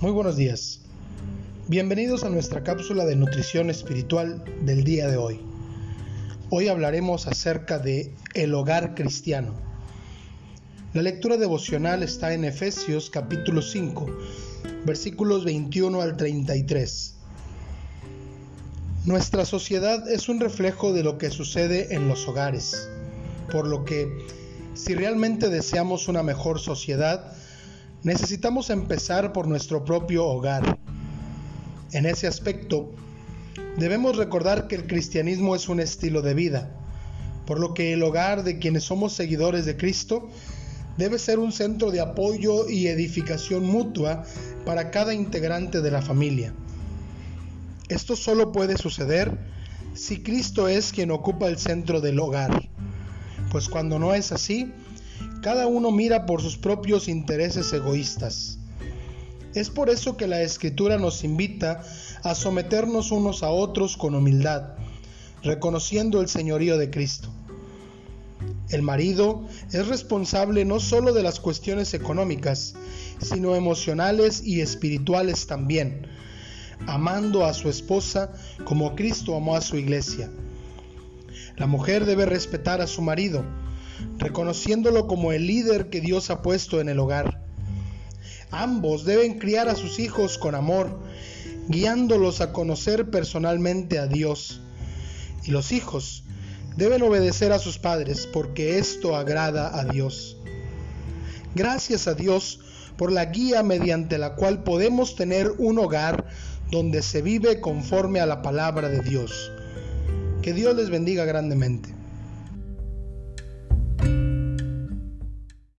buenos días. Bienvenidos a nuestra cápsula de nutrición espiritual del día de hoy. Hoy hablaremos acerca de el hogar cristiano. La lectura devocional está en Efesios capítulo 5, versículos 21 al 33. Nuestra sociedad es un reflejo de lo que sucede en los hogares, por lo que si realmente deseamos una mejor sociedad, necesitamos empezar por nuestro propio hogar. En ese aspecto, debemos recordar que el cristianismo es un estilo de vida, por lo que el hogar de quienes somos seguidores de Cristo debe ser un centro de apoyo y edificación mutua para cada integrante de la familia. Esto solo puede suceder si Cristo es quien ocupa el centro del hogar, pues cuando no es así, cada uno mira por sus propios intereses egoístas. Es por eso que la escritura nos invita a someternos unos a otros con humildad, reconociendo el señorío de Cristo. El marido es responsable no solo de las cuestiones económicas, sino emocionales y espirituales también, amando a su esposa como Cristo amó a su iglesia. La mujer debe respetar a su marido, reconociéndolo como el líder que Dios ha puesto en el hogar. Ambos deben criar a sus hijos con amor, guiándolos a conocer personalmente a Dios. Y los hijos deben obedecer a sus padres porque esto agrada a Dios. Gracias a Dios por la guía mediante la cual podemos tener un hogar donde se vive conforme a la palabra de Dios. Que Dios les bendiga grandemente.